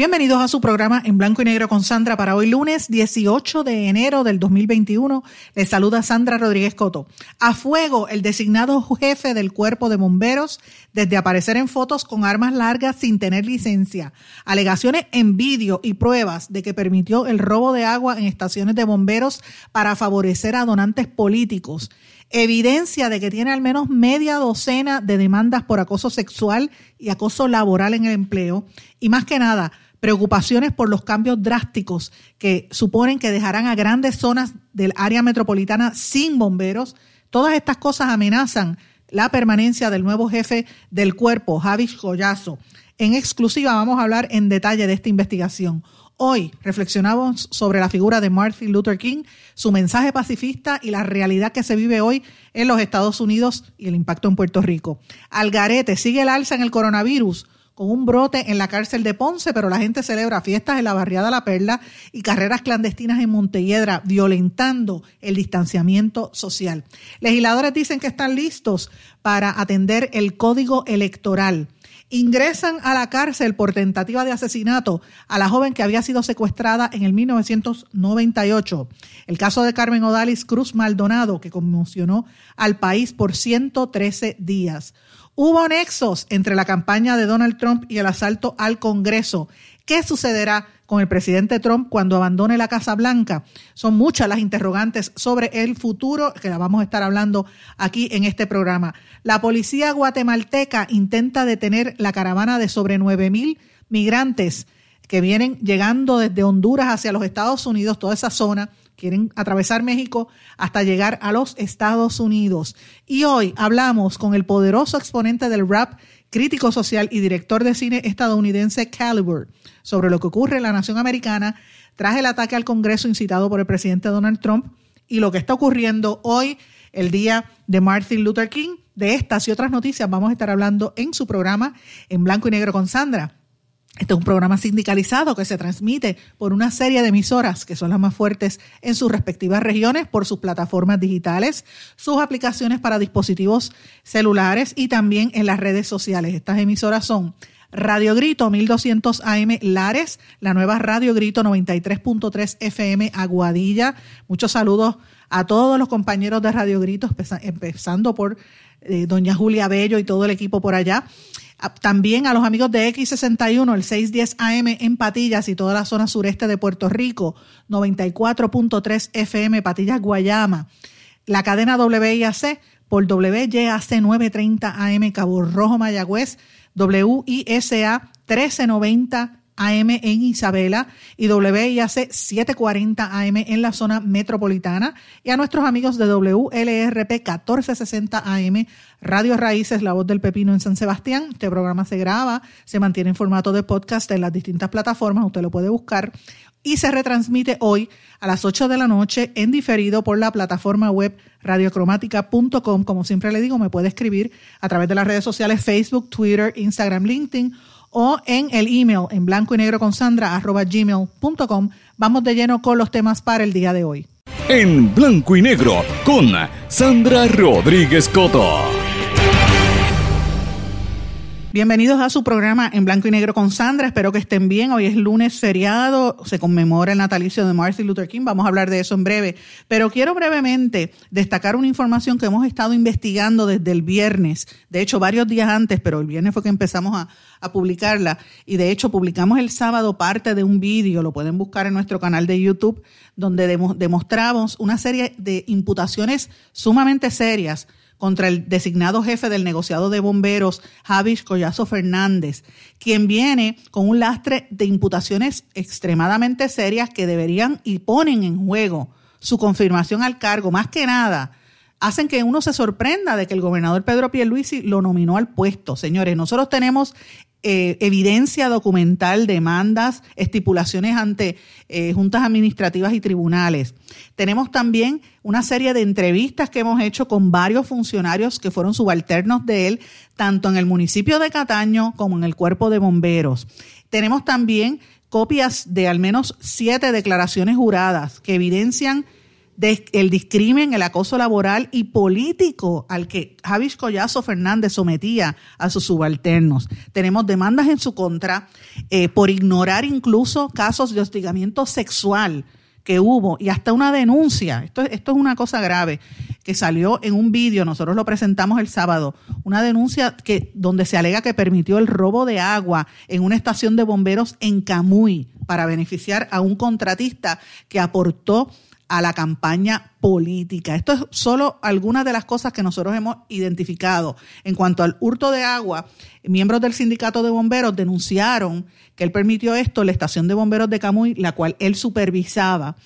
Bienvenidos a su programa en blanco y negro con Sandra para hoy lunes 18 de enero del 2021. Les saluda Sandra Rodríguez Coto. A fuego el designado jefe del cuerpo de bomberos desde aparecer en fotos con armas largas sin tener licencia. Alegaciones en vídeo y pruebas de que permitió el robo de agua en estaciones de bomberos para favorecer a donantes políticos evidencia de que tiene al menos media docena de demandas por acoso sexual y acoso laboral en el empleo y más que nada preocupaciones por los cambios drásticos que suponen que dejarán a grandes zonas del área metropolitana sin bomberos. Todas estas cosas amenazan la permanencia del nuevo jefe del cuerpo, Javis Collazo. En exclusiva vamos a hablar en detalle de esta investigación. Hoy reflexionamos sobre la figura de Martin Luther King, su mensaje pacifista y la realidad que se vive hoy en los Estados Unidos y el impacto en Puerto Rico. Algarete sigue el alza en el coronavirus con un brote en la cárcel de Ponce, pero la gente celebra fiestas en la barriada La Perla y carreras clandestinas en Montelledra, violentando el distanciamiento social. Legisladores dicen que están listos para atender el código electoral ingresan a la cárcel por tentativa de asesinato a la joven que había sido secuestrada en el 1998. El caso de Carmen Odalis Cruz Maldonado, que conmocionó al país por 113 días. Hubo nexos entre la campaña de Donald Trump y el asalto al Congreso. ¿Qué sucederá con el presidente Trump cuando abandone la Casa Blanca? Son muchas las interrogantes sobre el futuro que la vamos a estar hablando aquí en este programa. La policía guatemalteca intenta detener la caravana de sobre 9 mil migrantes que vienen llegando desde Honduras hacia los Estados Unidos, toda esa zona, quieren atravesar México hasta llegar a los Estados Unidos. Y hoy hablamos con el poderoso exponente del rap, crítico social y director de cine estadounidense Caliber sobre lo que ocurre en la nación americana tras el ataque al Congreso incitado por el presidente Donald Trump y lo que está ocurriendo hoy, el día de Martin Luther King. De estas y otras noticias vamos a estar hablando en su programa en blanco y negro con Sandra. Este es un programa sindicalizado que se transmite por una serie de emisoras que son las más fuertes en sus respectivas regiones por sus plataformas digitales, sus aplicaciones para dispositivos celulares y también en las redes sociales. Estas emisoras son Radio Grito 1200 AM Lares, la nueva Radio Grito 93.3 FM Aguadilla. Muchos saludos a todos los compañeros de Radio Grito, empezando por eh, doña Julia Bello y todo el equipo por allá. También a los amigos de X61, el 610 AM en Patillas y toda la zona sureste de Puerto Rico, 94.3 FM Patillas Guayama. La cadena WIAC por WYAC 930 AM Cabo Rojo Mayagüez, WISA 1390 AM en Isabela y WIAC 740 AM en la zona metropolitana y a nuestros amigos de WLRP 1460 AM Radio Raíces, La Voz del Pepino en San Sebastián. Este programa se graba, se mantiene en formato de podcast en las distintas plataformas, usted lo puede buscar y se retransmite hoy a las 8 de la noche en diferido por la plataforma web radiocromática.com. Como siempre le digo, me puede escribir a través de las redes sociales Facebook, Twitter, Instagram, LinkedIn o en el email en blanco y negro con sandra arroba gmail.com. Vamos de lleno con los temas para el día de hoy. En blanco y negro con Sandra Rodríguez Coto. Bienvenidos a su programa en blanco y negro con Sandra. Espero que estén bien. Hoy es lunes feriado, se conmemora el natalicio de Martin Luther King. Vamos a hablar de eso en breve. Pero quiero brevemente destacar una información que hemos estado investigando desde el viernes. De hecho, varios días antes, pero el viernes fue que empezamos a, a publicarla. Y de hecho, publicamos el sábado parte de un vídeo, lo pueden buscar en nuestro canal de YouTube, donde demostramos una serie de imputaciones sumamente serias contra el designado jefe del negociado de bomberos, Javis Collazo Fernández, quien viene con un lastre de imputaciones extremadamente serias que deberían y ponen en juego su confirmación al cargo, más que nada hacen que uno se sorprenda de que el gobernador Pedro Pierluisi lo nominó al puesto. Señores, nosotros tenemos eh, evidencia documental, demandas, estipulaciones ante eh, juntas administrativas y tribunales. Tenemos también una serie de entrevistas que hemos hecho con varios funcionarios que fueron subalternos de él, tanto en el municipio de Cataño como en el cuerpo de bomberos. Tenemos también copias de al menos siete declaraciones juradas que evidencian el discrimen, el acoso laboral y político al que Javis Collazo Fernández sometía a sus subalternos. Tenemos demandas en su contra eh, por ignorar incluso casos de hostigamiento sexual que hubo y hasta una denuncia. Esto, esto es una cosa grave que salió en un vídeo, nosotros lo presentamos el sábado, una denuncia que, donde se alega que permitió el robo de agua en una estación de bomberos en Camuy para beneficiar a un contratista que aportó a la campaña política. Esto es solo algunas de las cosas que nosotros hemos identificado. En cuanto al hurto de agua, miembros del sindicato de bomberos denunciaron que él permitió esto la estación de bomberos de Camuy, la cual él supervisaba.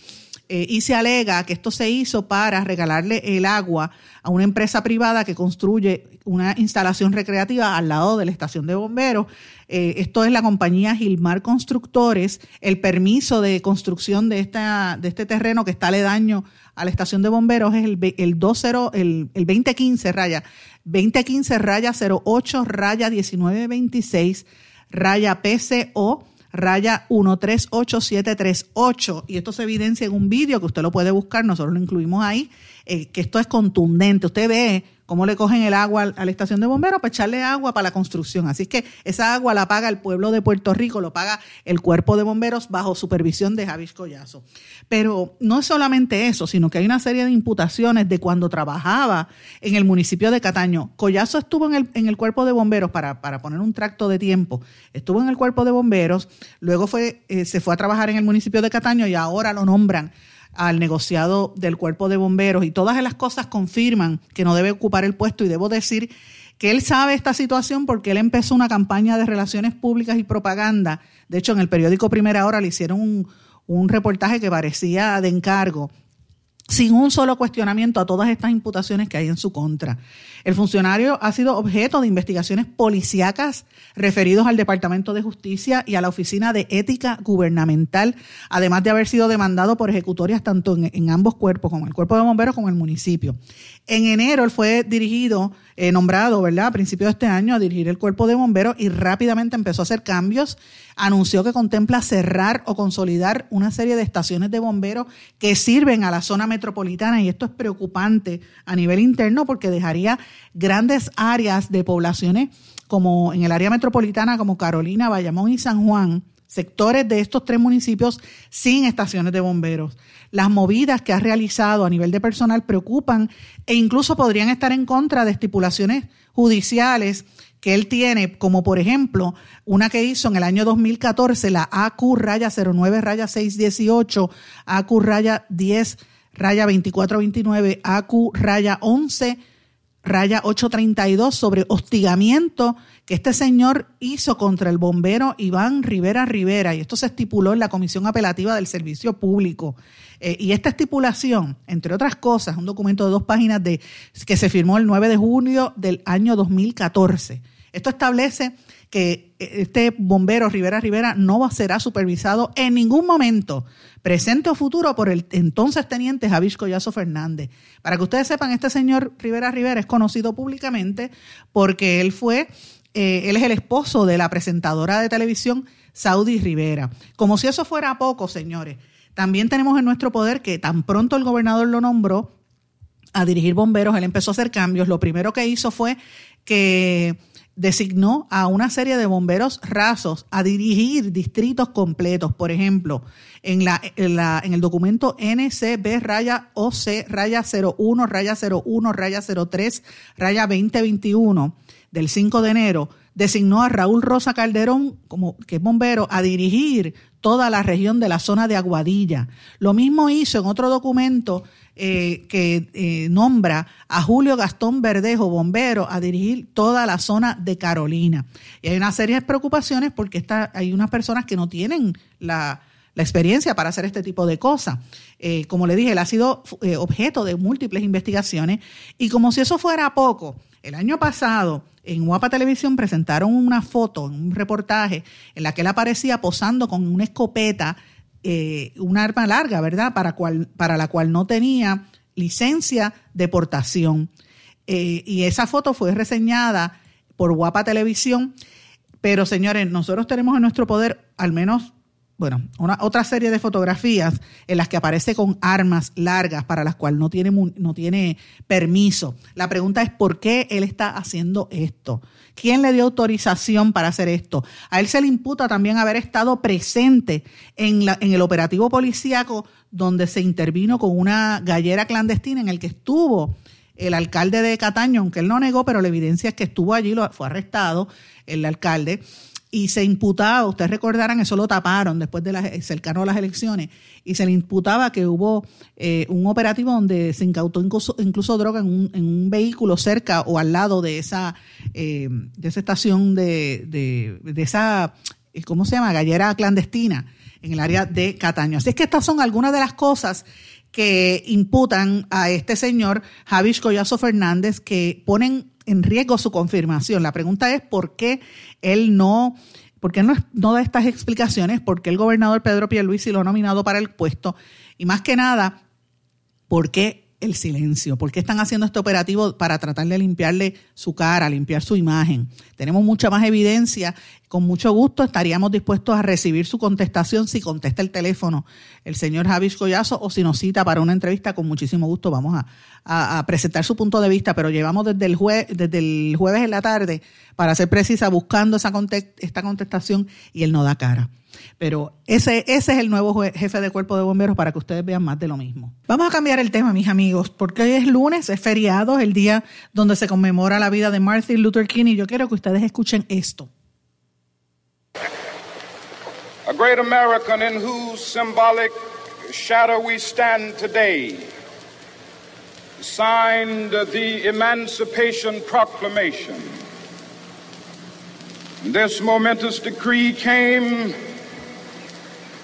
Eh, y se alega que esto se hizo para regalarle el agua a una empresa privada que construye una instalación recreativa al lado de la estación de bomberos. Eh, esto es la compañía Gilmar Constructores. El permiso de construcción de, esta, de este terreno que está aledaño a la estación de bomberos es el, el, 20, el, el 2015 raya 2015 raya 08 raya 1926 raya PCO raya 138738 y esto se evidencia en un vídeo que usted lo puede buscar, nosotros lo incluimos ahí, eh, que esto es contundente. Usted ve cómo le cogen el agua a la estación de bomberos para echarle agua para la construcción. Así que esa agua la paga el pueblo de Puerto Rico, lo paga el cuerpo de bomberos bajo supervisión de Javis Collazo. Pero no es solamente eso, sino que hay una serie de imputaciones de cuando trabajaba en el municipio de Cataño. Collazo estuvo en el, en el cuerpo de bomberos, para, para poner un tracto de tiempo, estuvo en el cuerpo de bomberos, luego fue, eh, se fue a trabajar en el municipio de Cataño y ahora lo nombran al negociado del cuerpo de bomberos y todas las cosas confirman que no debe ocupar el puesto y debo decir que él sabe esta situación porque él empezó una campaña de relaciones públicas y propaganda. De hecho, en el periódico Primera Hora le hicieron un, un reportaje que parecía de encargo sin un solo cuestionamiento a todas estas imputaciones que hay en su contra. El funcionario ha sido objeto de investigaciones policíacas referidos al Departamento de Justicia y a la Oficina de Ética Gubernamental, además de haber sido demandado por ejecutorias tanto en, ambos cuerpos, como el Cuerpo de Bomberos como el municipio. En enero él fue dirigido, eh, nombrado, ¿verdad?, a principios de este año a dirigir el Cuerpo de Bomberos y rápidamente empezó a hacer cambios. Anunció que contempla cerrar o consolidar una serie de estaciones de bomberos que sirven a la zona metropolitana y esto es preocupante a nivel interno porque dejaría grandes áreas de poblaciones como en el área metropolitana como Carolina, Bayamón y San Juan, sectores de estos tres municipios sin estaciones de bomberos. Las movidas que ha realizado a nivel de personal preocupan e incluso podrían estar en contra de estipulaciones judiciales que él tiene, como por ejemplo una que hizo en el año 2014, la AQ raya 09 raya 618, AQ raya 10 raya 2429, AQ raya 11 raya 832 sobre hostigamiento que este señor hizo contra el bombero Iván Rivera Rivera, y esto se estipuló en la Comisión Apelativa del Servicio Público. Eh, y esta estipulación, entre otras cosas, un documento de dos páginas de, que se firmó el 9 de junio del año 2014. Esto establece que eh, este bombero Rivera Rivera no será supervisado en ningún momento, presente o futuro, por el entonces teniente Javier Collazo Fernández. Para que ustedes sepan, este señor Rivera Rivera es conocido públicamente porque él fue, eh, él es el esposo de la presentadora de televisión Saudi Rivera. Como si eso fuera poco, señores. También tenemos en nuestro poder que tan pronto el gobernador lo nombró a dirigir bomberos, él empezó a hacer cambios. Lo primero que hizo fue que designó a una serie de bomberos rasos a dirigir distritos completos. Por ejemplo, en, la, en, el documento NCB raya OC raya 01 raya 01 raya 03 raya 2021 del 5 de enero, designó a Raúl Rosa Calderón, como, que es bombero, a dirigir toda la región de la zona de Aguadilla. Lo mismo hizo en otro documento eh, que eh, nombra a Julio Gastón Verdejo, bombero, a dirigir toda la zona de Carolina. Y hay una serie de preocupaciones porque está, hay unas personas que no tienen la, experiencia para hacer este tipo de cosas. Eh, como le dije, él ha sido objeto de múltiples investigaciones y como si eso fuera poco, el año pasado en Guapa Televisión presentaron una foto, un reportaje en la que él aparecía posando con una escopeta, eh, una arma larga, ¿verdad? Para, la cual no tenía licencia de portación. y esa foto fue reseñada por Guapa Televisión. Pero señores, nosotros tenemos en nuestro poder al menos bueno, una, otra serie de fotografías en las que aparece con armas largas para las cuales no tiene, no tiene permiso. La pregunta es por qué él está haciendo esto. ¿Quién le dio autorización para hacer esto? A él se le imputa también haber estado presente en, la, en el operativo policíaco donde se intervino con una gallera clandestina en el que estuvo el alcalde de Cataño, aunque él no negó, pero la evidencia es que estuvo allí, lo, fue arrestado el alcalde y se imputaba, ustedes recordarán, eso lo taparon después de las, cercano a las elecciones, y se le imputaba que hubo eh, un operativo donde se incautó incluso, droga en un, en un, vehículo cerca o al lado de esa, eh, de esa estación de, de, de, esa, ¿cómo se llama?, gallera clandestina en el área de Cataño. Así es que estas son algunas de las cosas que imputan a este señor Javish Collazo Fernández que ponen en riesgo su confirmación. La pregunta es por qué él no, por qué no, no da estas explicaciones, por qué el gobernador Pedro Pierluisi lo ha nominado para el puesto y más que nada, por qué el silencio? ¿Por qué están haciendo este operativo para tratar de limpiarle su cara, limpiar su imagen? Tenemos mucha más evidencia. Con mucho gusto estaríamos dispuestos a recibir su contestación si contesta el teléfono el señor Javis Collazo o si nos cita para una entrevista, con muchísimo gusto vamos a, presentar su punto de vista, pero llevamos desde el, desde el jueves en la tarde, para ser precisa, buscando esa esta contestación y él no da cara. Pero ese, ese es el nuevo jefe de cuerpo de bomberos para que ustedes vean más de lo mismo. Vamos a cambiar el tema, mis amigos, porque hoy es lunes, es feriado, el día donde se conmemora la vida de Martin Luther King y yo quiero que ustedes escuchen esto. A great American in whose symbolic shadow we stand today signed the Emancipation Proclamation. This momentous decree came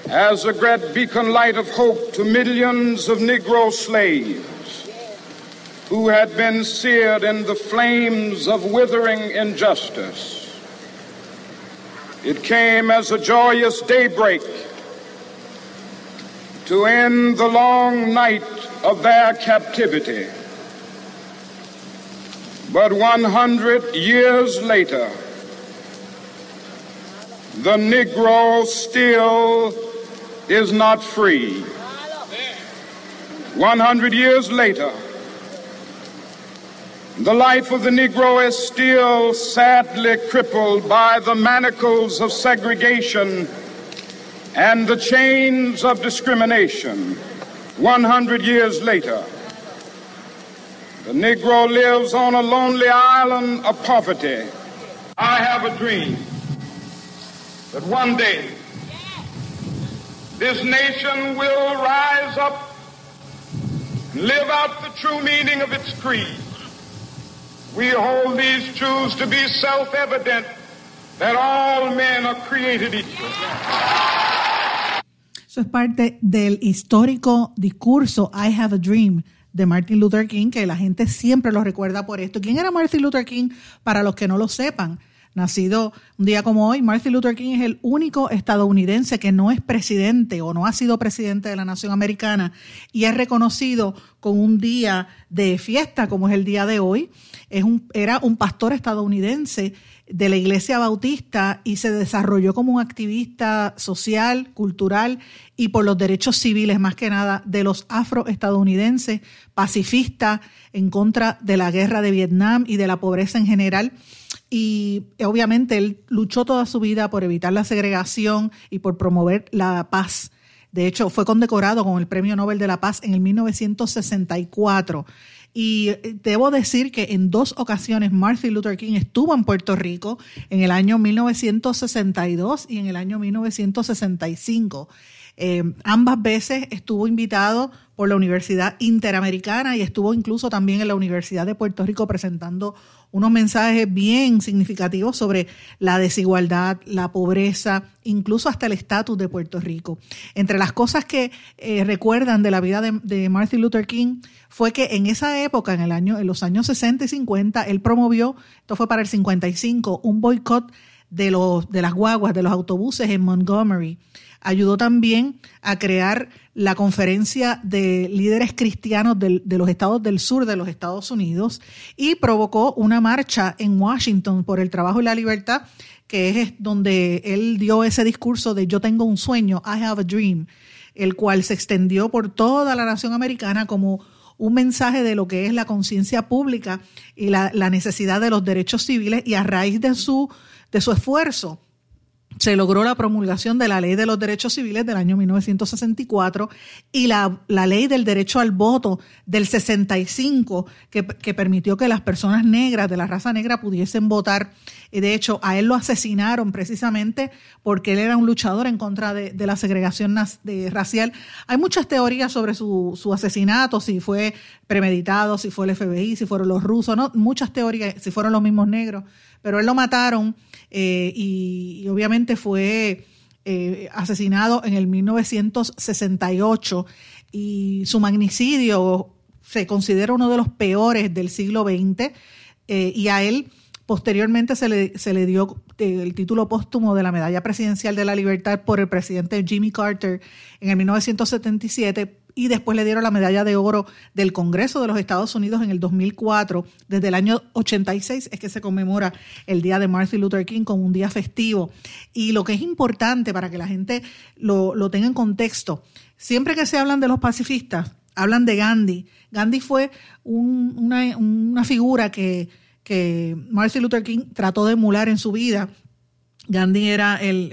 as a great beacon light of hope to millions of Negro slaves who had been seared in the flames of withering injustice. It came as a joyous daybreak to end the long night of their captivity. But 100 years later, the Negro still is not free. 100 years later, the life of the Negro is still sadly crippled by the manacles of segregation and the chains of discrimination. 100 years later, the Negro lives on a lonely island of poverty. I have a dream that one day this nation will rise up and live out the true meaning of its creed. We hold these truths to be self-evident that all men are created equal. Eso es parte del histórico discurso I Have a Dream de Martin Luther King, que la gente siempre lo recuerda por esto. ¿Quién era Martin Luther King? Para los que no lo sepan, nacido un día como hoy, Martin Luther King es el único estadounidense que no es presidente o no ha sido presidente de la nación americana y es reconocido con un día de fiesta como es el día de hoy. Es un, era un pastor estadounidense de la Iglesia Bautista y se desarrolló como un activista social, cultural y por los derechos civiles, más que nada, de los afroestadounidenses, pacifista en contra de la guerra de Vietnam y de la pobreza en general y obviamente él luchó toda su vida por evitar la segregación y por promover la paz. De hecho, fue condecorado con el Premio Nobel de la Paz en el 1964. Y eh, debo decir que en dos ocasiones Martin Luther King estuvo en Puerto Rico, en el año 1962 y en el año 1965. Ambas veces estuvo invitado por la Universidad Interamericana y estuvo incluso también en la Universidad de Puerto Rico presentando unos mensajes bien significativos sobre la desigualdad, la pobreza, incluso hasta el estatus de Puerto Rico. Entre las cosas que eh, recuerdan de la vida de, Martin Luther King fue que en esa época, en, el año, en los años 60 y 50, él promovió, esto fue para el 55, un boicot de, los, de las guaguas, de los autobuses en Montgomery. Ayudó también a crear la conferencia de líderes cristianos de los estados del sur de los Estados Unidos y provocó una marcha en Washington por el trabajo y la libertad, que es donde él dio ese discurso de yo tengo un sueño, I have a dream, el cual se extendió por toda la nación americana como un mensaje de lo que es la conciencia pública y la, la, necesidad de los derechos civiles y a raíz de su, de su esfuerzo se logró la promulgación de la Ley de los Derechos Civiles del año 1964 y la, Ley del Derecho al Voto del 65, que, que, permitió que las personas negras de la raza negra pudiesen votar. Y de hecho, a él lo asesinaron precisamente porque él era un luchador en contra de, la segregación racial. Hay muchas teorías sobre su, su, asesinato, si fue premeditado, si fue el FBI, si fueron los rusos, no, muchas teorías, si fueron los mismos negros, pero él lo mataron eh, y, obviamente fue eh, asesinado en el 1968 y su magnicidio se considera uno de los peores del siglo XX eh, y a él posteriormente se le, se le dio el título póstumo de la Medalla Presidencial de la Libertad por el presidente Jimmy Carter en el 1977 y después le dieron la medalla de oro del Congreso de los Estados Unidos en el 2004. Desde el año 86 es que se conmemora el Día de Martin Luther King como un día festivo. Y lo que es importante para que la gente lo, tenga en contexto, siempre que se hablan de los pacifistas, hablan de Gandhi. Gandhi fue una, figura que, que Martin Luther King trató de emular en su vida. Gandhi era el,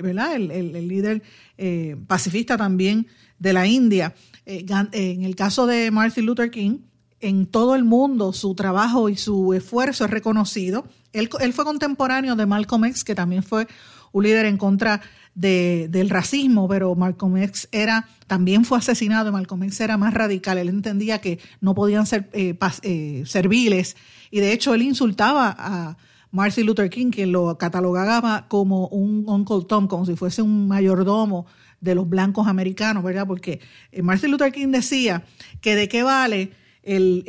líder eh, pacifista también de la India. Eh, en el caso de Martin Luther King, en todo el mundo su trabajo y su esfuerzo es reconocido. Él, fue contemporáneo de Malcolm X, que también fue un líder en contra del racismo, pero Malcolm X era, también fue asesinado, Malcolm X era más radical, él entendía que no podían ser eh, eh, serviles. Y de hecho él insultaba a Martin Luther King, que lo catalogaba como un Uncle Tom, como si fuese un mayordomo de los blancos americanos, ¿verdad? Porque eh, Martin Luther King decía que de qué vale el,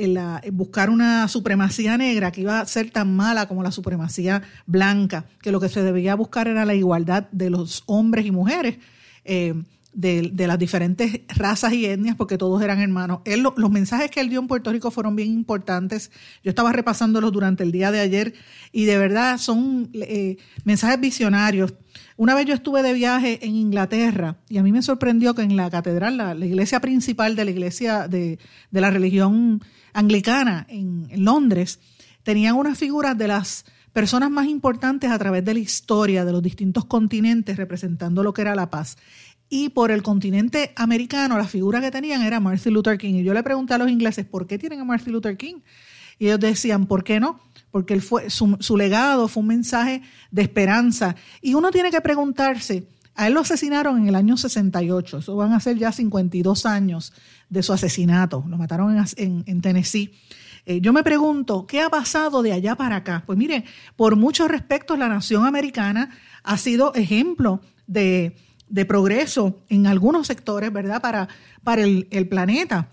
buscar una supremacía negra que iba a ser tan mala como la supremacía blanca, que lo que se debía buscar era la igualdad de los hombres y mujeres. Eh, de, las diferentes razas y etnias, porque todos eran hermanos. Él, los mensajes que él dio en Puerto Rico fueron bien importantes. Yo estaba repasándolos durante el día de ayer y de verdad son eh, mensajes visionarios. Una vez yo estuve de viaje en Inglaterra y a mí me sorprendió que en la catedral, la, iglesia principal de la iglesia de, la religión anglicana en, en Londres, tenían unas figuras de las personas más importantes a través de la historia de los distintos continentes representando lo que era la paz. Y por el continente americano, la figura que tenían era Martin Luther King. Y yo le pregunté a los ingleses, ¿por qué tienen a Martin Luther King? Y ellos decían, ¿por qué no? Porque él fue, su, legado fue un mensaje de esperanza. Y uno tiene que preguntarse, a él lo asesinaron en el año 68, eso van a ser ya 52 años de su asesinato, lo mataron en, Tennessee. Eh, yo me pregunto, ¿qué ha pasado de allá para acá? Pues mire, por muchos respectos la nación americana ha sido ejemplo de, progreso en algunos sectores, ¿verdad? Para, para el, el planeta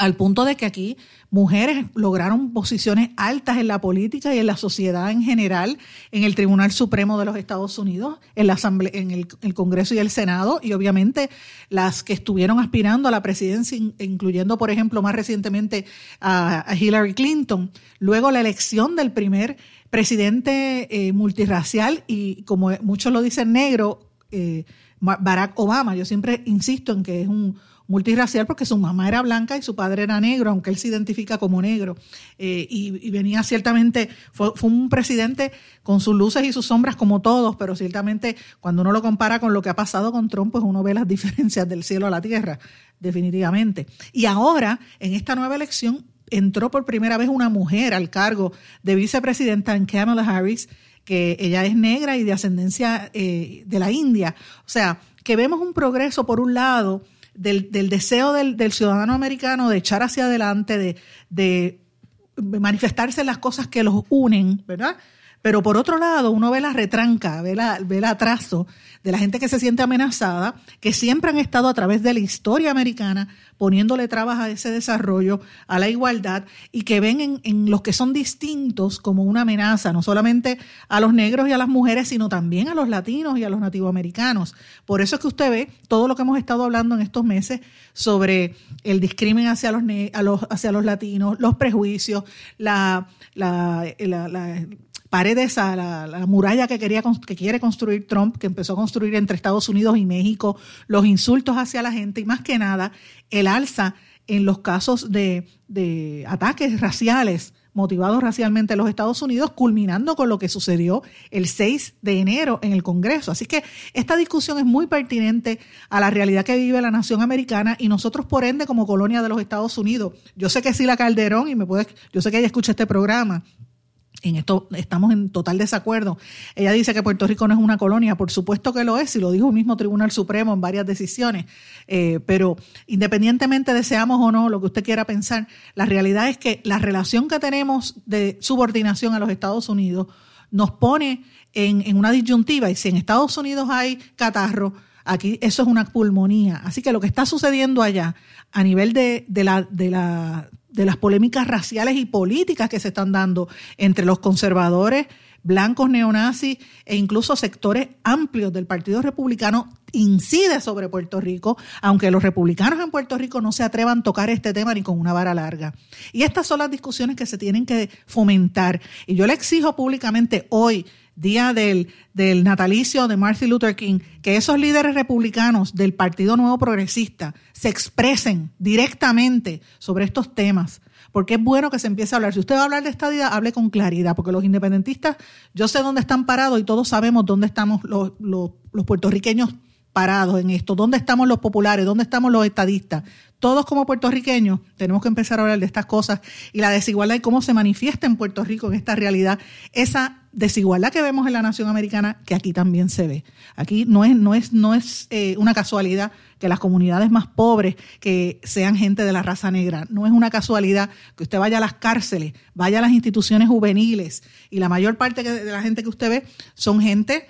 al punto de que aquí mujeres lograron posiciones altas en la política y en la sociedad en general, en el Tribunal Supremo de los Estados Unidos, en la Asamblea, en el, Congreso y el Senado, y obviamente las que estuvieron aspirando a la presidencia, incluyendo, por ejemplo, más recientemente a, Hillary Clinton. Luego la elección del primer presidente eh, multirracial y, como muchos lo dicen, negro, eh, Barack Obama. Yo siempre insisto en que es un multirracial porque su mamá era blanca y su padre era negro, aunque él se identifica como negro. Eh, y, venía ciertamente, fue, un presidente con sus luces y sus sombras como todos, pero ciertamente cuando uno lo compara con lo que ha pasado con Trump, pues uno ve las diferencias del cielo a la tierra, definitivamente. Y ahora, en esta nueva elección, entró por primera vez una mujer al cargo de vicepresidenta en Kamala Harris que ella es negra y de ascendencia eh, de la India. O sea, que vemos un progreso por un lado del, deseo del, ciudadano americano de echar hacia adelante, de, de manifestarse las cosas que los unen, ¿verdad? Pero por otro lado, uno ve la retranca, ve, la, ve el atraso de la gente que se siente amenazada, que siempre han estado a través de la historia americana poniéndole trabas a ese desarrollo, a la igualdad, y que ven en, en, los que son distintos como una amenaza, no solamente a los negros y a las mujeres, sino también a los latinos y a los nativoamericanos. Por eso es que usted ve todo lo que hemos estado hablando en estos meses sobre el discrimen hacia los, a hacia los latinos, los prejuicios, la, la, la paredes a la, muralla que, quería, que quiere construir Trump, que empezó a construir entre Estados Unidos y México, los insultos hacia la gente y más que nada el alza en los casos de, de ataques raciales motivados racialmente en los Estados Unidos, culminando con lo que sucedió el 6 de enero en el Congreso. Así que esta discusión es muy pertinente a la realidad que vive la nación americana y nosotros, por ende, como colonia de los Estados Unidos. Yo sé que sí la Calderón, y me puede, yo sé que ella escucha este programa, en esto estamos en total desacuerdo. Ella dice que Puerto Rico no es una colonia, por supuesto que lo es, y lo dijo el mismo Tribunal Supremo en varias decisiones, eh, pero independientemente deseamos o no lo que usted quiera pensar, la realidad es que la relación que tenemos de subordinación a los Estados Unidos nos pone en, una disyuntiva, y si en Estados Unidos hay catarro, aquí eso es una pulmonía. Así que lo que está sucediendo allá a nivel de, de de la de las polémicas raciales y políticas que se están dando entre los conservadores, blancos neonazis e incluso sectores amplios del Partido Republicano incide sobre Puerto Rico, aunque los republicanos en Puerto Rico no se atrevan a tocar este tema ni con una vara larga. Y estas son las discusiones que se tienen que fomentar. Y yo le exijo públicamente hoy día del, del natalicio de Martin Luther King, que esos líderes republicanos del Partido Nuevo Progresista se expresen directamente sobre estos temas, porque es bueno que se empiece a hablar. Si usted va a hablar de estadidad, hable con claridad, porque los independentistas, yo sé dónde están parados y todos sabemos dónde estamos los, los, los puertorriqueños parados en esto? ¿Dónde estamos los populares? ¿Dónde estamos los estadistas? Todos como puertorriqueños tenemos que empezar a hablar de estas cosas y la desigualdad y cómo se manifiesta en Puerto Rico en esta realidad, esa desigualdad que vemos en la nación americana que aquí también se ve. Aquí no es, no es, no es eh, una casualidad que las comunidades más pobres que sean gente de la raza negra. No es una casualidad que usted vaya a las cárceles, vaya a las instituciones juveniles y la mayor parte de la gente que usted ve son gente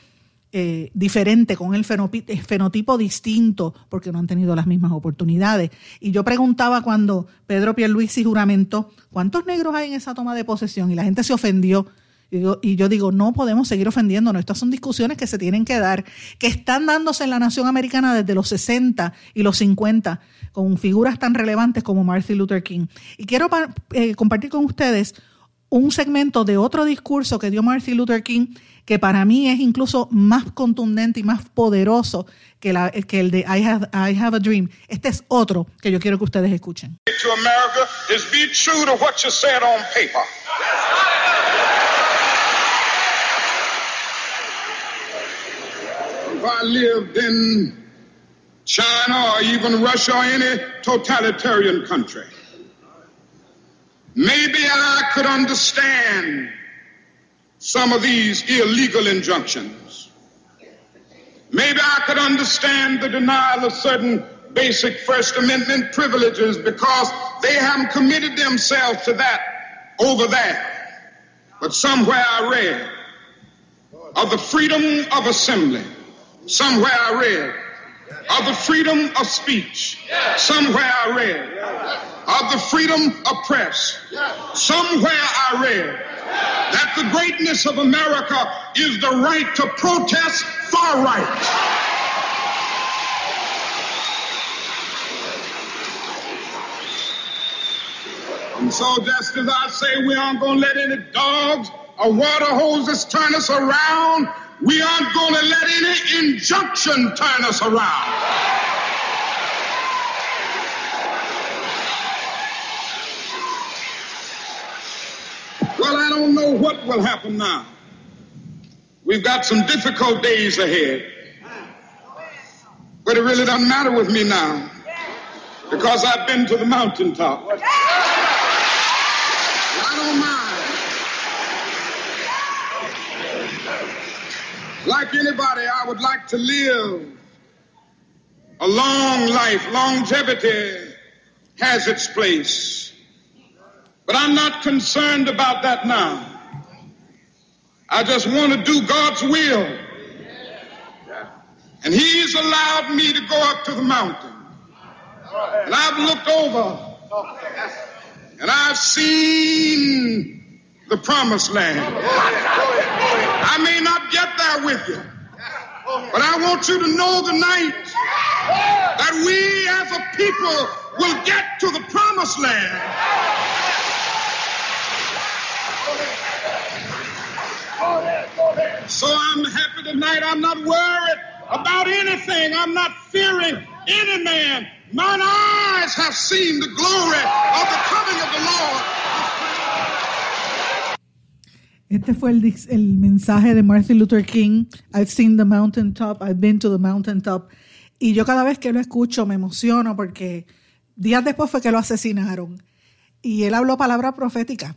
eh, diferente, con el fenotipo, distinto, porque no han tenido las mismas oportunidades. Y yo preguntaba cuando Pedro Pierluisi juramentó, ¿cuántos negros hay en esa toma de posesión? Y la gente se ofendió. Y yo, digo, no podemos seguir ofendiéndonos. Estas son discusiones que se tienen que dar, que están dándose en la nación americana desde los 60 y los 50, con figuras tan relevantes como Martin Luther King. Y quiero eh, compartir con ustedes un segmento de otro discurso que dio Martin Luther King que para mí es incluso más contundente y más poderoso que, la, que el de I have, I have, a Dream. Este es otro que yo quiero que ustedes escuchen. China maybe I could understand some of these illegal injunctions. Maybe I could understand the denial of certain basic First Amendment privileges because they haven't committed themselves to that over there. But somewhere I read of the freedom of assembly. Somewhere I read of the freedom of speech. Somewhere I read of the freedom of press. Somewhere I read that the greatness of America is the right to protest far right. And so, just as I say, we aren't going to let any dogs or water hoses turn us around, we aren't going to let any injunction turn us around. Well, I don't know what will happen now. We've got some difficult days ahead. But it really doesn't matter with me now because I've been to the mountaintop. I don't mind. Like anybody, I would like to live a long life. Longevity has its place. But I'm not concerned about that now. I just want to do God's will. And He's allowed me to go up to the mountain. And I've looked over and I've seen the promised land. I may not get there with you, but I want you to know tonight that we as a people will get to the promised land. So I'm happy tonight. I'm not worried about anything. I'm not fearing any man. Mine eyes have seen the glory of the coming of the Lord. Este fue el, el, mensaje de Martin Luther King. I've seen the mountaintop, I've been to the mountaintop. Y yo cada vez que lo escucho me emociono porque días después fue que lo asesinaron. Y él habló palabra profética.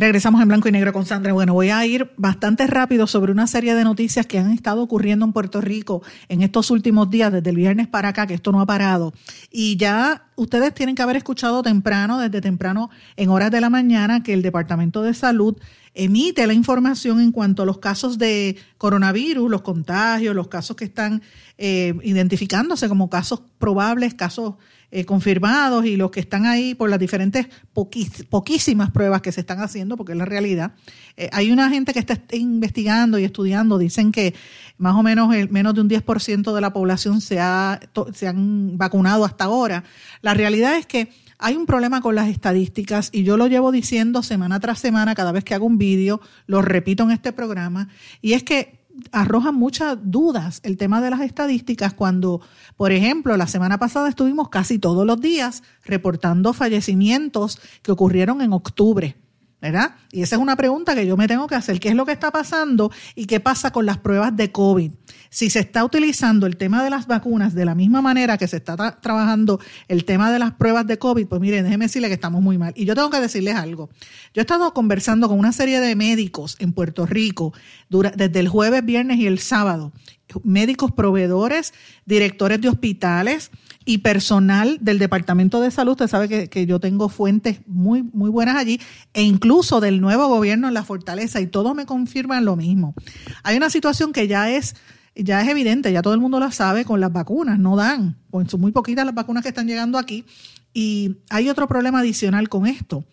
Regresamos en blanco y negro con Sandra. Bueno, voy a ir bastante rápido sobre una serie de noticias que han estado ocurriendo en Puerto Rico en estos últimos días, desde el viernes para acá, que esto no ha parado. Y ya ustedes tienen que haber escuchado temprano, desde temprano, en horas de la mañana, que el Departamento de Salud emite la información en cuanto a los casos de coronavirus, los contagios, los casos que están eh, identificándose como casos probables, casos eh, confirmados y los que están ahí por las diferentes poquísimas pruebas que se están haciendo, porque es la realidad. Eh, hay una gente que está investigando y estudiando, dicen que más o menos menos de un 10% de la población se, ha, se han vacunado hasta ahora. La realidad es que hay un problema con las estadísticas y yo lo llevo diciendo semana tras semana cada vez que hago un vídeo, lo repito en este programa, y es que arroja muchas dudas el tema de las estadísticas cuando, por ejemplo, la semana pasada estuvimos casi todos los días reportando fallecimientos que ocurrieron en octubre. ¿Verdad? Y esa es una pregunta que yo me tengo que hacer. ¿Qué es lo que está pasando y qué pasa con las pruebas de COVID? Si se está utilizando el tema de las vacunas de la misma manera que se está trabajando el tema de las pruebas de COVID, pues miren, déjenme decirle que estamos muy mal. Y yo tengo que decirles algo. Yo he estado conversando con una serie de médicos en Puerto Rico desde el jueves, viernes y el sábado. Médicos proveedores, directores de hospitales, y personal del Departamento de Salud. Usted sabe que, yo tengo fuentes muy, muy buenas allí, e incluso del nuevo gobierno en la Fortaleza, y todos me confirman lo mismo. Hay una situación que ya es, ya es evidente, ya todo el mundo la sabe, con las vacunas, no dan, pues son muy poquitas las vacunas que están llegando aquí. Y hay otro problema adicional con esto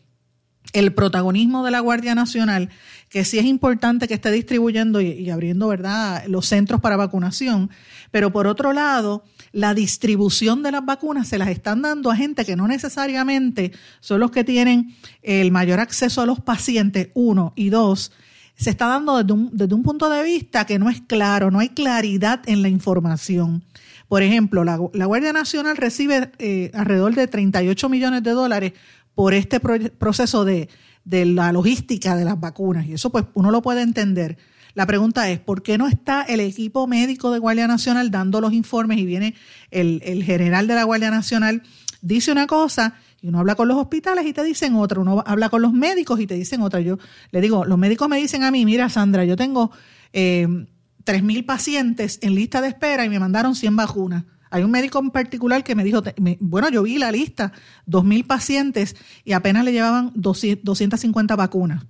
el protagonismo de la Guardia Nacional, que sí es importante que esté distribuyendo y, abriendo, ¿verdad?, los centros para vacunación, pero por otro lado, la distribución de las vacunas se las están dando a gente que no necesariamente son los que tienen el mayor acceso a los pacientes, uno, y dos, se está dando desde un, punto de vista que no es claro, no hay claridad en la información. Por ejemplo, la, Guardia Nacional recibe eh, alrededor de 38 millones de dólares por este proceso de, la logística de las vacunas. Y eso pues uno lo puede entender. La pregunta es, ¿por qué no está el equipo médico de Guardia Nacional dando los informes y viene el, el, general de la Guardia Nacional, dice una cosa y uno habla con los hospitales y te dicen otra, uno habla con los médicos y te dicen otra. Yo le digo, los médicos me dicen a mí, mira Sandra, yo tengo eh, 3.000 pacientes en lista de espera y me mandaron 100 vacunas. Hay un médico en particular que me dijo, bueno, yo vi la lista, 2.000 pacientes y apenas le llevaban 250 vacunas.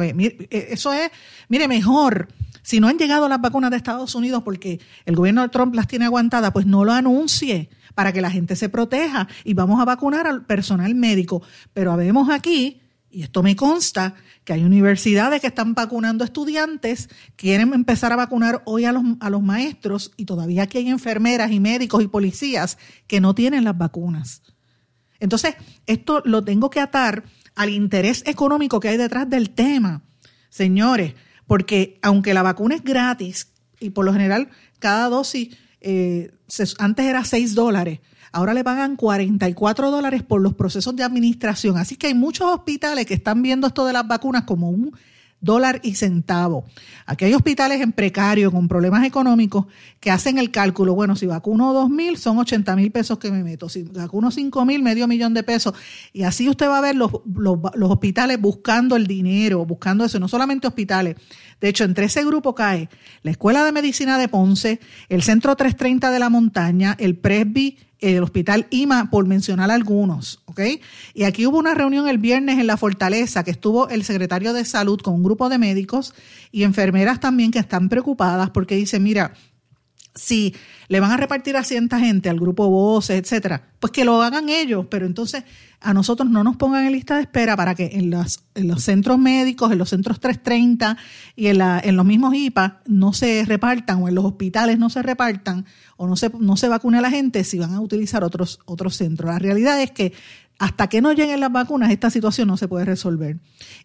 E, eso es, mire, mejor. Si no han llegado las vacunas de Estados Unidos porque el gobierno de Trump las tiene aguantadas, pues no lo anuncie para que la gente se proteja y vamos a vacunar al personal médico. Pero vemos aquí, y esto me consta, que hay universidades que están vacunando estudiantes, quieren empezar a vacunar hoy a los, a los maestros y todavía aquí hay enfermeras y médicos y policías que no tienen las vacunas. Entonces, esto lo tengo que atar al interés económico que hay detrás del tema. señores, porque aunque la vacuna es gratis y por lo general cada dosis eh, antes era 6 dólares, ahora le pagan 44 dólares por los procesos de administración. Así que hay muchos hospitales que están viendo esto de las vacunas como un dólar y centavo. Aquí hay hospitales en precario con problemas económicos que hacen el cálculo, bueno, si vacuno dos mil son 80 mil pesos que me meto, si vacuno cinco mil, medio millón de pesos. Y así usted va a ver los, los, los hospitales buscando el dinero, buscando eso, no solamente hospitales. De hecho, entre ese grupo cae la Escuela de Medicina de Ponce, el Centro 330 de la Montaña, el Presby el Hospital IMA, por mencionar algunos, ¿ok? Y aquí hubo una reunión el viernes en la Fortaleza que estuvo el secretario de Salud con un grupo de médicos y enfermeras también que están preocupadas porque dice, mira, si le van a repartir a cierta gente, al grupo Voces, etcétera, pues que lo hagan ellos, pero entonces a nosotros no nos pongan en lista de espera para que en, en los centros médicos, en los centros 330 y en, la, en los mismos IPA no se repartan o en los hospitales no se repartan o no se, no se vacune a la gente si van a utilizar otros, otros centros. La realidad es que hasta que no lleguen las vacunas, esta situación no se puede resolver.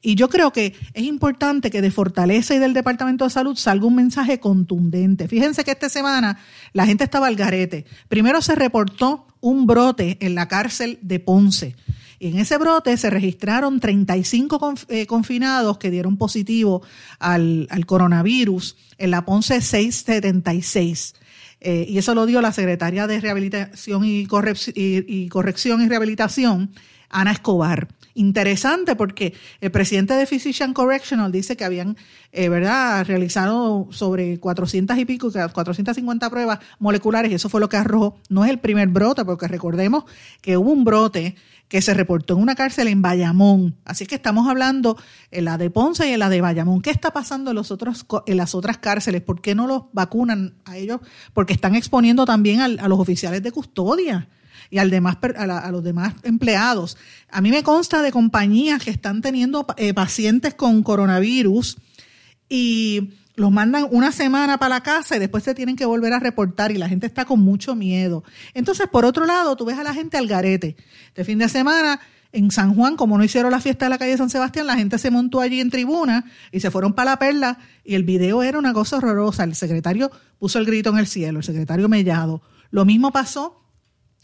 Y yo creo que es importante que de Fortaleza y del Departamento de Salud salga un mensaje contundente. Fíjense que esta semana la gente estaba al garete. Primero se reportó un brote en la cárcel de Ponce. Y en ese brote se registraron 35 eh, confinados que dieron positivo al, al coronavirus en la Ponce 676. Eh, y eso lo dio la secretaria de Rehabilitación y, Corrección y Rehabilitación, Ana Escobar. Interesante porque el presidente de Physician Correctional dice que habían eh, ¿verdad? realizado sobre 400 y pico, 450 pruebas moleculares y eso fue lo que arrojó. No es el primer brote, porque recordemos que hubo un brote que se reportó en una cárcel en Bayamón. Así que estamos hablando en la de Ponce y en la de Bayamón. ¿Qué está pasando en, los otros, en las otras cárceles? ¿Por qué no los vacunan a ellos? Porque están exponiendo también a, los oficiales de custodia y al demás, a, los demás empleados. A mí me consta de compañías que están teniendo eh, pacientes con coronavirus y los mandan una semana para la casa y después se tienen que volver a reportar y la gente está con mucho miedo. Entonces, por otro lado, tú ves a la gente al garete. Este fin de semana en San Juan, como no hicieron la fiesta de la calle San Sebastián, la gente se montó allí en tribuna y se fueron para la perla y el video era una cosa horrorosa. El secretario puso el grito en el cielo, el secretario Mellado. Lo mismo pasó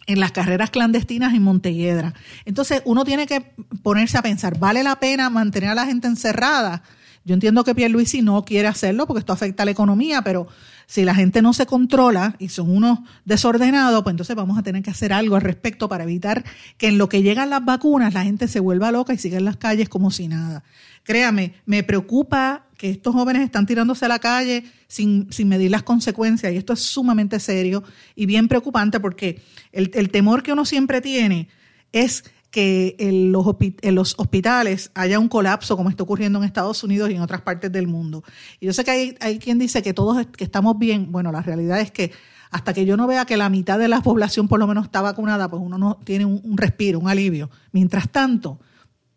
en las carreras clandestinas en Montelledra. Entonces uno tiene que ponerse a pensar, ¿vale la pena mantener a la gente encerrada? Yo entiendo que Pierluisi no quiere hacerlo porque esto afecta a la economía, pero si la gente no se controla y son unos desordenados, pues entonces vamos a tener que hacer algo al respecto para evitar que en lo que llegan las vacunas la gente se vuelva loca y siga en las calles como si nada. Créame, me preocupa que estos jóvenes están tirándose a la calle sin, sin medir las consecuencias y esto es sumamente serio y bien preocupante porque el, el temor que uno siempre tiene es que en los, en los, hospitales haya un colapso como está ocurriendo en Estados Unidos y en otras partes del mundo. Y yo sé que hay, hay quien dice que todos que estamos bien. Bueno, la realidad es que hasta que yo no vea que la mitad de la población por lo menos está vacunada, pues uno no tiene un respiro, un alivio. Mientras tanto,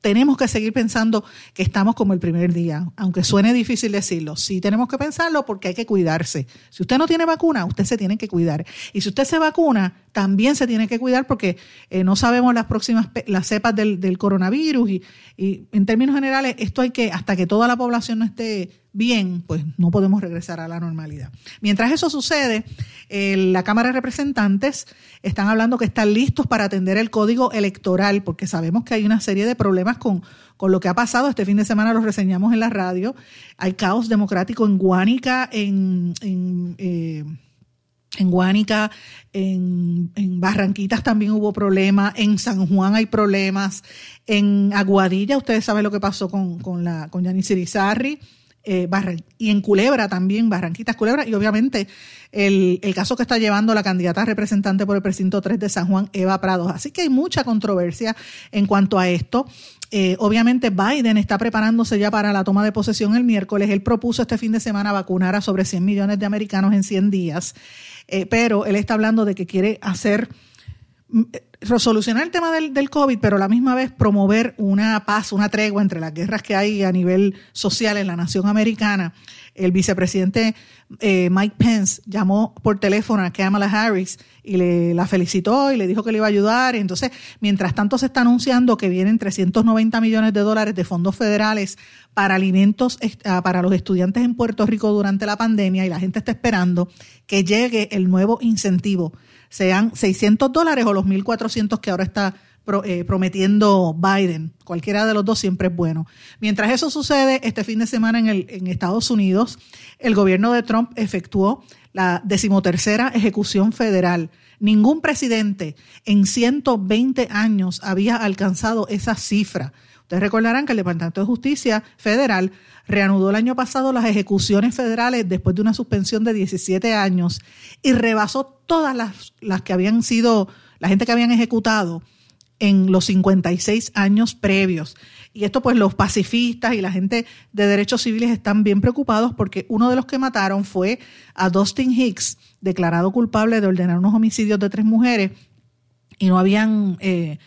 tenemos que seguir pensando que estamos como el primer día, aunque suene difícil decirlo. Sí tenemos que pensarlo porque hay que cuidarse. Si usted no tiene vacuna, usted se tiene que cuidar. Y si usted se vacuna, también se tiene que cuidar porque eh, no sabemos las próximas las cepas del, coronavirus y en términos generales esto hay que hasta que toda la población no esté bien, pues no podemos regresar a la normalidad. Mientras eso sucede, la Cámara de Representantes están hablando que están listos para atender el código electoral, porque sabemos que hay una serie de problemas con, con lo que ha pasado. Este fin de semana lo reseñamos en la radio. Hay caos democrático en Guánica, en... en eh, en Guánica, en, en, Barranquitas también hubo problemas, en San Juan hay problemas, en Aguadilla, ustedes saben lo que pasó con, con, la, con Yanis Irizarry, eh, y en Culebra también, Barranquitas, Culebra, y obviamente el, caso que está llevando la candidata representante por el precinto 3 de San Juan, Eva Prados. Así que hay mucha controversia en cuanto a esto. Eh, obviamente Biden está preparándose ya para la toma de posesión el miércoles. Él propuso este fin de semana vacunar a sobre 100 millones de americanos en 100 días, eh, pero él está hablando de que quiere hacer resolucionar el tema del, del, COVID, pero a la misma vez promover una paz, una tregua entre las guerras que hay a nivel social en la nación americana. El vicepresidente eh, Mike Pence llamó por teléfono a Kamala Harris y le la felicitó y le dijo que le iba a ayudar. Entonces, mientras tanto se está anunciando que vienen 390 millones de dólares de fondos federales para alimentos ah, para los estudiantes en Puerto Rico durante la pandemia y la gente está esperando que llegue el nuevo incentivo sean 600 dólares o los 1.400 que ahora está eh, prometiendo Biden. Cualquiera de los dos siempre es bueno. Mientras eso sucede, este fin de semana en, el, en Estados Unidos, el gobierno de Trump efectuó la decimotercera ejecución federal. Ningún presidente en 120 años había alcanzado esa cifra. Ustedes recordarán que el Departamento de Justicia Federal reanudó el año pasado las ejecuciones federales después de una suspensión de 17 años y rebasó todas las, las que habían sido, la gente que habían ejecutado en los 56 años previos. Y esto pues los pacifistas y la gente de derechos civiles están bien preocupados porque uno de los que mataron fue a Dustin Hicks, declarado culpable de ordenar unos homicidios de tres mujeres y no habían... Eh,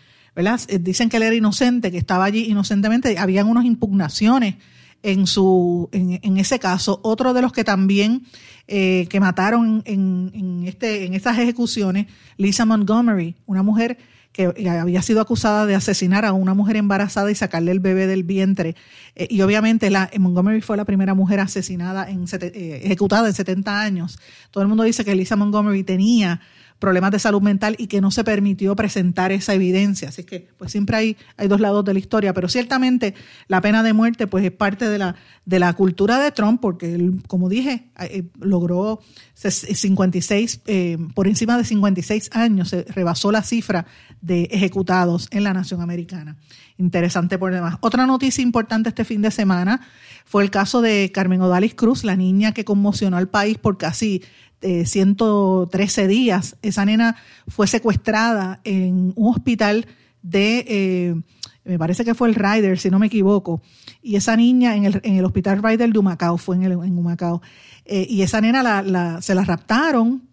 eh, dicen que él era inocente, que estaba allí inocentemente. Habían unas impugnaciones en, su, en, ese caso. Otro de los que también eh, que mataron en, en, este, en estas ejecuciones, Lisa Montgomery, una mujer que había sido acusada de asesinar a una mujer embarazada y sacarle el bebé del vientre. Eh, y obviamente la, Montgomery fue la primera mujer asesinada, en, ejecutada en 70 años. Todo el mundo dice que Lisa Montgomery tenía problemas de salud mental y que no se permitió presentar esa evidencia. Así que pues siempre hay, hay dos lados de la historia, pero ciertamente la pena de muerte pues es parte de la, de la cultura de Trump porque él, como dije, eh, logró 56, eh, por encima de 56 años, se rebasó la cifra de ejecutados en la nación americana. Interesante por demás. Otra noticia importante este fin de semana fue el caso de Carmen Odalis Cruz, la niña que conmocionó al país por casi 113 días. Esa nena fue secuestrada en un hospital de, eh, me parece que fue el Ryder, si no me equivoco, y esa niña en el, en el hospital Ryder de Humacao, fue en, el, en Humacao, eh, y esa nena la, se la raptaron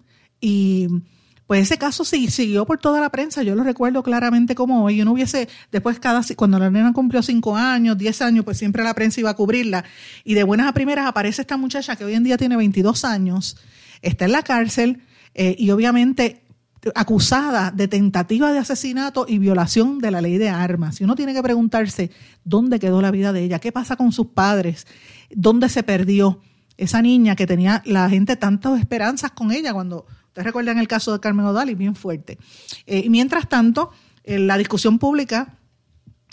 y pues ese caso sí, siguió por toda la prensa, yo lo recuerdo claramente como hoy, no hubiese, después cada, cuando la nena cumplió cinco años, diez años, pues siempre la prensa iba a cubrirla, y de buenas a primeras aparece esta muchacha que hoy en día tiene 22 años, está en la cárcel eh, y obviamente acusada de tentativa de asesinato y violación de la ley de armas. Y uno tiene que preguntarse dónde quedó la vida de ella, qué pasa con sus padres, dónde se perdió esa niña que tenía la gente tantas esperanzas con ella cuando, ustedes recuerdan el caso de Carmen Odali, bien fuerte. Eh, y mientras tanto, en la discusión pública,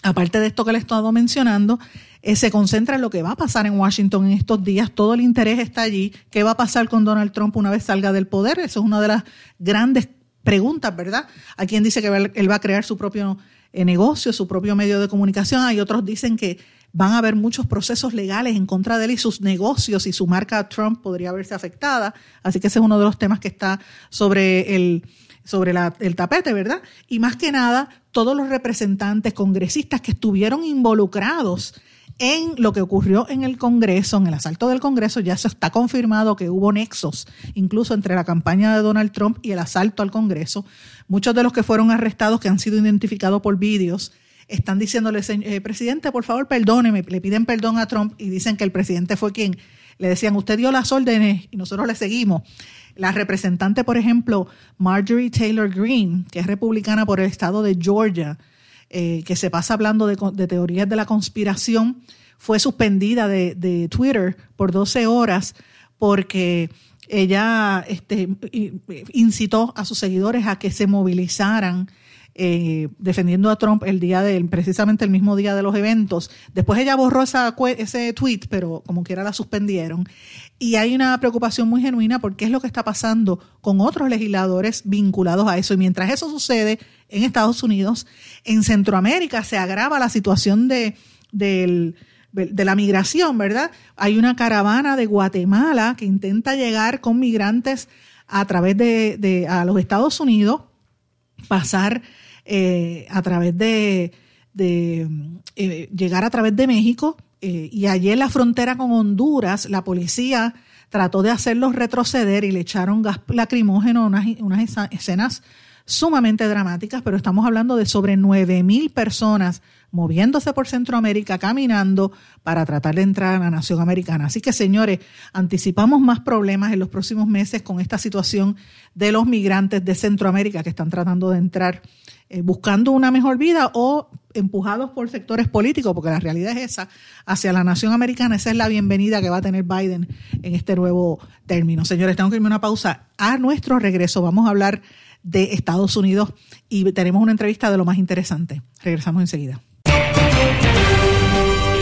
aparte de esto que le he estado mencionando, eh, se concentra en lo que va a pasar en Washington en estos días. Todo el interés está allí. ¿Qué va a pasar con Donald Trump una vez salga del poder? Eso es una de las grandes preguntas, ¿verdad? Hay quien dice que él va a crear su propio eh, negocio, su propio medio de comunicación. Hay otros dicen que van a haber muchos procesos legales en contra de él y sus negocios y su marca Trump podría verse afectada. Así que ese es uno de los temas que está sobre el, sobre el tapete, ¿verdad? Y más que nada, todos los representantes, congresistas que estuvieron involucrados en lo que ocurrió en el Congreso, en el asalto del Congreso, ya se está confirmado que hubo nexos, incluso entre la campaña de Donald Trump y el asalto al Congreso. Muchos de los que fueron arrestados, que han sido identificados por vídeos, están diciéndole, eh, presidente, por favor, perdóneme, le piden perdón a Trump y dicen que el presidente fue quien le decían, usted dio las órdenes y nosotros le seguimos. La representante, por ejemplo, Marjorie Taylor Greene, que es republicana por el estado de Georgia, eh, que se pasa hablando de, teorías de la conspiración, fue suspendida de, Twitter por 12 horas porque ella este, incitó a sus seguidores a que se movilizaran eh, defendiendo a Trump el día del, precisamente el mismo día de los eventos. Después ella borró ese tweet, pero como quiera la suspendieron. Y hay una preocupación muy genuina porque es lo que está pasando con otros legisladores vinculados a eso. Y mientras eso sucede en Estados Unidos, en Centroamérica se agrava la situación de, de la migración, ¿verdad? Hay una caravana de Guatemala que intenta llegar con migrantes a través de, a los Estados Unidos, pasar eh, a través de, eh, llegar a través de México eh, y allí en la frontera con Honduras, la policía trató de hacerlos retroceder y le echaron gas lacrimógeno, unas, unas escenas sumamente dramáticas, pero estamos hablando de sobre 9 mil personas moviéndose por Centroamérica, caminando para tratar de entrar a la nación americana. Así que, señores, anticipamos más problemas en los próximos meses con esta situación de los migrantes de Centroamérica que están tratando de entrar eh, buscando una mejor vida o empujados por sectores políticos, porque la realidad es esa, hacia la nación americana. Esa es la bienvenida que va a tener Biden en este nuevo término. Señores, tengo que irme una pausa. A nuestro regreso vamos a hablar de Estados Unidos y tenemos una entrevista de lo más interesante. Regresamos enseguida.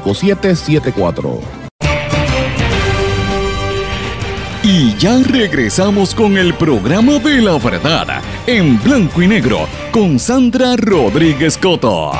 5774. Y ya regresamos con el programa de la verdad en blanco y negro con Sandra Rodríguez Coto.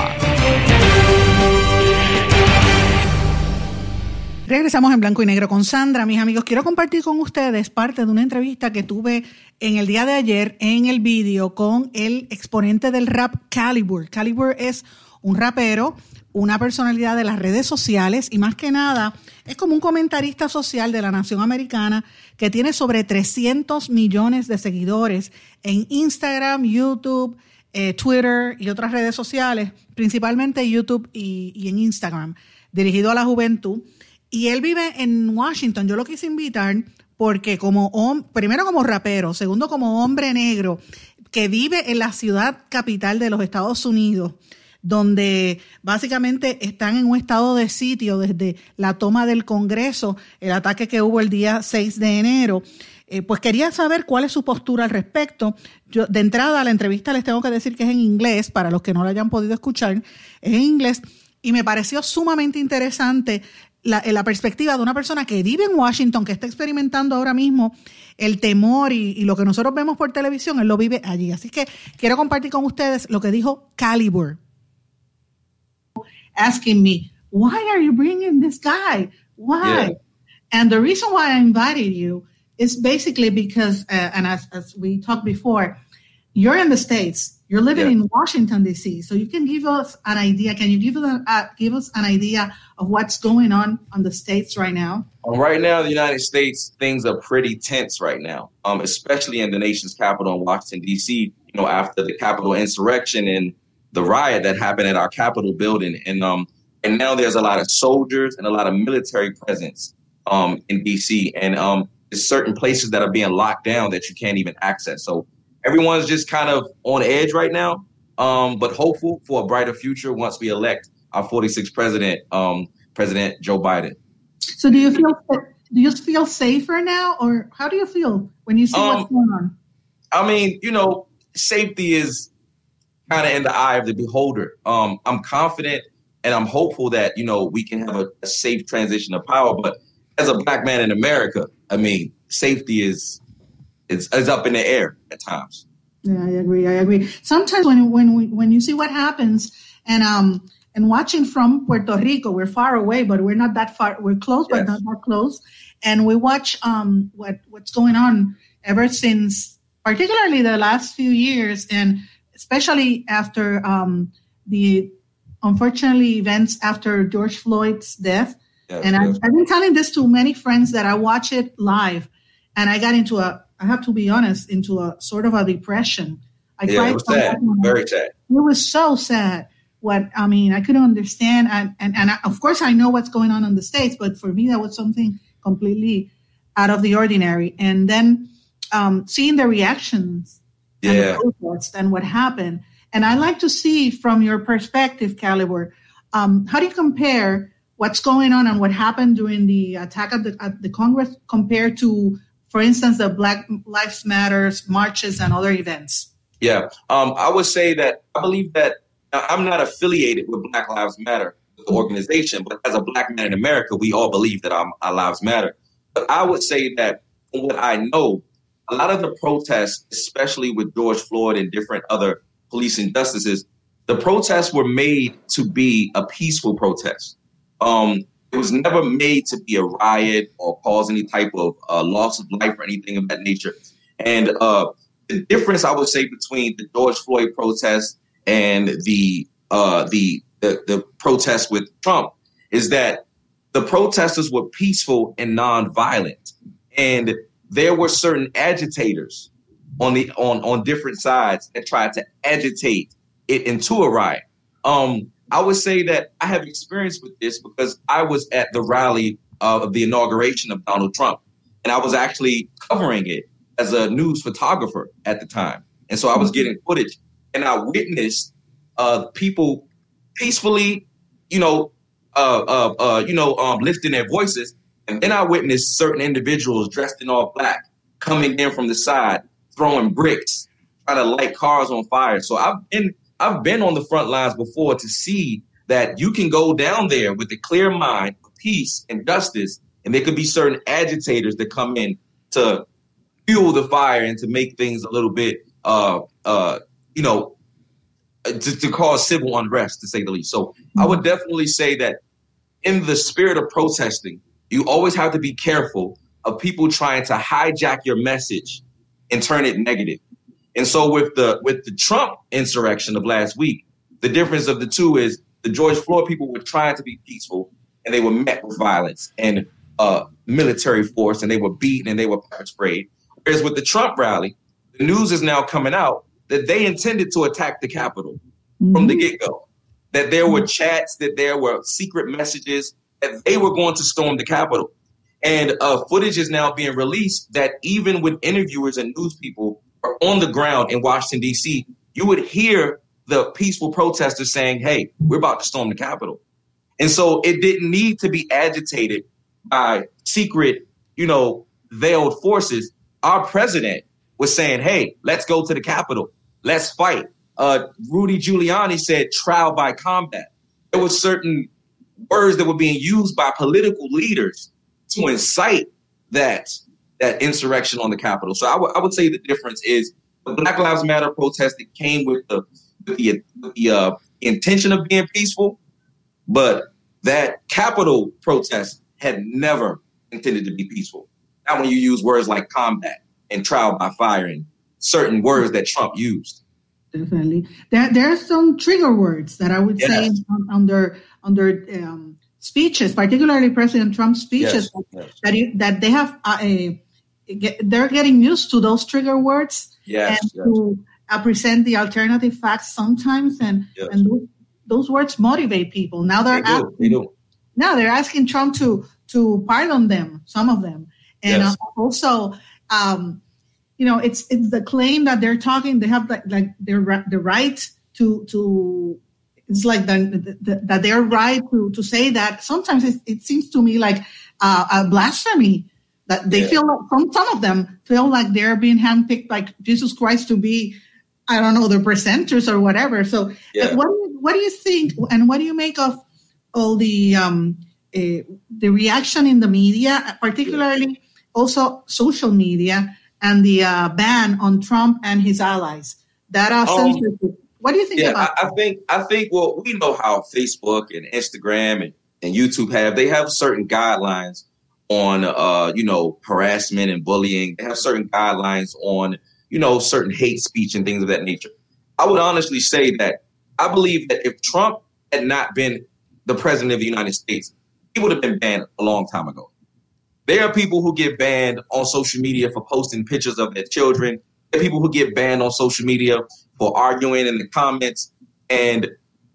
Regresamos en blanco y negro con Sandra. Mis amigos, quiero compartir con ustedes parte de una entrevista que tuve en el día de ayer en el vídeo con el exponente del rap Calibur. Calibur es un rapero una personalidad de las redes sociales y más que nada es como un comentarista social de la nación americana que tiene sobre 300 millones de seguidores en Instagram, YouTube, eh, Twitter y otras redes sociales, principalmente YouTube y, en Instagram, dirigido a la juventud. Y él vive en Washington. Yo lo quise invitar porque como primero como rapero, segundo como hombre negro que vive en la ciudad capital de los Estados Unidos, donde básicamente están en un estado de sitio desde la toma del Congreso, el ataque que hubo el día 6 de enero. Eh, pues quería saber cuál es su postura al respecto. Yo, de entrada, la entrevista les tengo que decir que es en inglés, para los que no la hayan podido escuchar, es en inglés, y me pareció sumamente interesante la, la, perspectiva de una persona que vive en Washington, que está experimentando ahora mismo el temor y, y, lo que nosotros vemos por televisión, él lo vive allí. Así que quiero compartir con ustedes lo que dijo Calibur. Asking me, why are you bringing this guy? Why? Yeah. And the reason why I invited you is basically because, uh, and as, as, we talked before, you're in the States, you're living yeah. in Washington, D.C., so you can give us an idea. Can you give us, uh, give us an idea of what's going on on the States right now? right now, the United States, things are pretty tense right now, um, especially in the nation's capital in Washington, D.C., you know, after the Capitol insurrection and the riot that happened at our Capitol building, and um, and now there's a lot of soldiers and a lot of military presence um, in DC, and um, there's certain places that are being locked down that you can't even access. So everyone's just kind of on edge right now, um, but hopeful for a brighter future once we elect our 46th president, um, President Joe Biden. So do you feel do you feel safer now, or how do you feel when you see what's um, going on? I mean, you know, safety is kind of in the eye of the beholder. Um, I'm confident and I'm hopeful that you know we can have a, a, safe transition of power. But as a black man in America, I mean, safety is is, is up in the air at times. Yeah, I agree. I agree. Sometimes when when we, when you see what happens and um and watching from Puerto Rico, we're far away, but we're not that far. We're close, yes. but not that close. And we watch um what what's going on ever since, particularly the last few years, and especially after um the unfortunately events after George Floyd's death. Yes, and yes. I, I've been telling this to many friends that I watch it live, and I got into a I have to be honest, into a sort of a depression. I yeah, cried it was sad, very sad. It was so sad. What I mean, I couldn't understand, and and, and I, of course I know what's going on in the states, but for me that was something completely out of the ordinary. And then um, seeing the reactions yeah. and, the and what happened, and I like to see from your perspective, Caliber, um, how do you compare what's going on and what happened during the attack at the, at the Congress compared to for instance, the Black Lives Matters marches and other events? Yeah, um, I would say that I believe that I'm not affiliated with Black Lives Matter, the organization, but as a black man in America, we all believe that our, our lives matter. But I would say that from what I know, a lot of the protests, especially with George Floyd and different other police injustices, the protests were made to be a peaceful protest. Um, it was never made to be a riot or cause any type of uh, loss of life or anything of that nature. And uh, the difference, I would say, between the George Floyd protest and the uh, the, the the protest with Trump is that the protesters were peaceful and nonviolent, and there were certain agitators on the on on different sides that tried to agitate it into a riot. Um, I would say that I have experience with this because I was at the rally of the inauguration of Donald Trump, and I was actually covering it as a news photographer at the time. And so I was getting footage, and I witnessed uh, people peacefully, you know, uh, uh, uh, you know, um, lifting their voices, and then I witnessed certain individuals dressed in all black coming in from the side, throwing bricks, trying to light cars on fire. So I've been I've been on the front lines before to see that you can go down there with a clear mind, peace, and justice, and there could be certain agitators that come in to fuel the fire and to make things a little bit, uh, uh, you know, to, to cause civil unrest, to say the least. So I would definitely say that in the spirit of protesting, you always have to be careful of people trying to hijack your message and turn it negative. And so with the with the Trump insurrection of last week, the difference of the two is the George Floyd people were trying to be peaceful and they were met with violence and uh, military force and they were beaten and they were sprayed. Whereas with the Trump rally, the news is now coming out that they intended to attack the Capitol mm-hmm. from the mm-hmm. get go. That there were chats, that there were secret messages, that they were going to storm the Capitol. And uh, footage is now being released that even with interviewers and news people are on the ground in Washington, D.C., you would hear the peaceful protesters saying, hey, we're about to storm the Capitol. And so it didn't need to be agitated by secret, you know, veiled forces. Our president was saying, hey, let's go to the Capitol. Let's fight. Uh, Rudy Giuliani said trial by combat. There were certain words that were being used by political leaders to incite that that insurrection on the Capitol. So I, w- I would say the difference is the Black Lives Matter protest that came with the with the, with the uh, intention of being peaceful, but that Capitol protest had never intended to be peaceful. Not when you use words like combat and trial by fire and certain words that Trump used. Definitely, there there are some trigger words that I would yes. say under under um, speeches, particularly President Trump's speeches, yes. Yes. that you, that they have a get, they're getting used to those trigger words yes, and to uh, present the alternative facts sometimes, and and those, those, words motivate people. Now they're they asking, they do. now they're asking Trump to to pardon them, some of them, and uh, also. Um, you know, it's it's the claim that they're talking. They have like, like their the right to to it's like the, the, that they're right to, to say that sometimes it, it seems to me like uh, a blasphemy that they yeah. feel like some, some of them feel like they're being handpicked by Jesus Christ to be, I don't know, the presenters or whatever. So yeah. what, do you, what do you think and what do you make of all the, um, uh, the reaction in the media, particularly yeah. also social media and the uh, ban on Trump and his allies. That uh, Um, censorship. What do you think Yeah, about? I, I think I think well, we know how Facebook and Instagram and, and YouTube have they have certain guidelines on uh, you know, harassment and bullying. They have certain guidelines on, you know, certain hate speech and things of that nature. I would honestly say that I believe that if Trump had not been the president of the United States, he would have been banned a long time ago. There are people who get banned on social media for posting pictures of their children. There are people who get banned on social media for arguing in the comments. And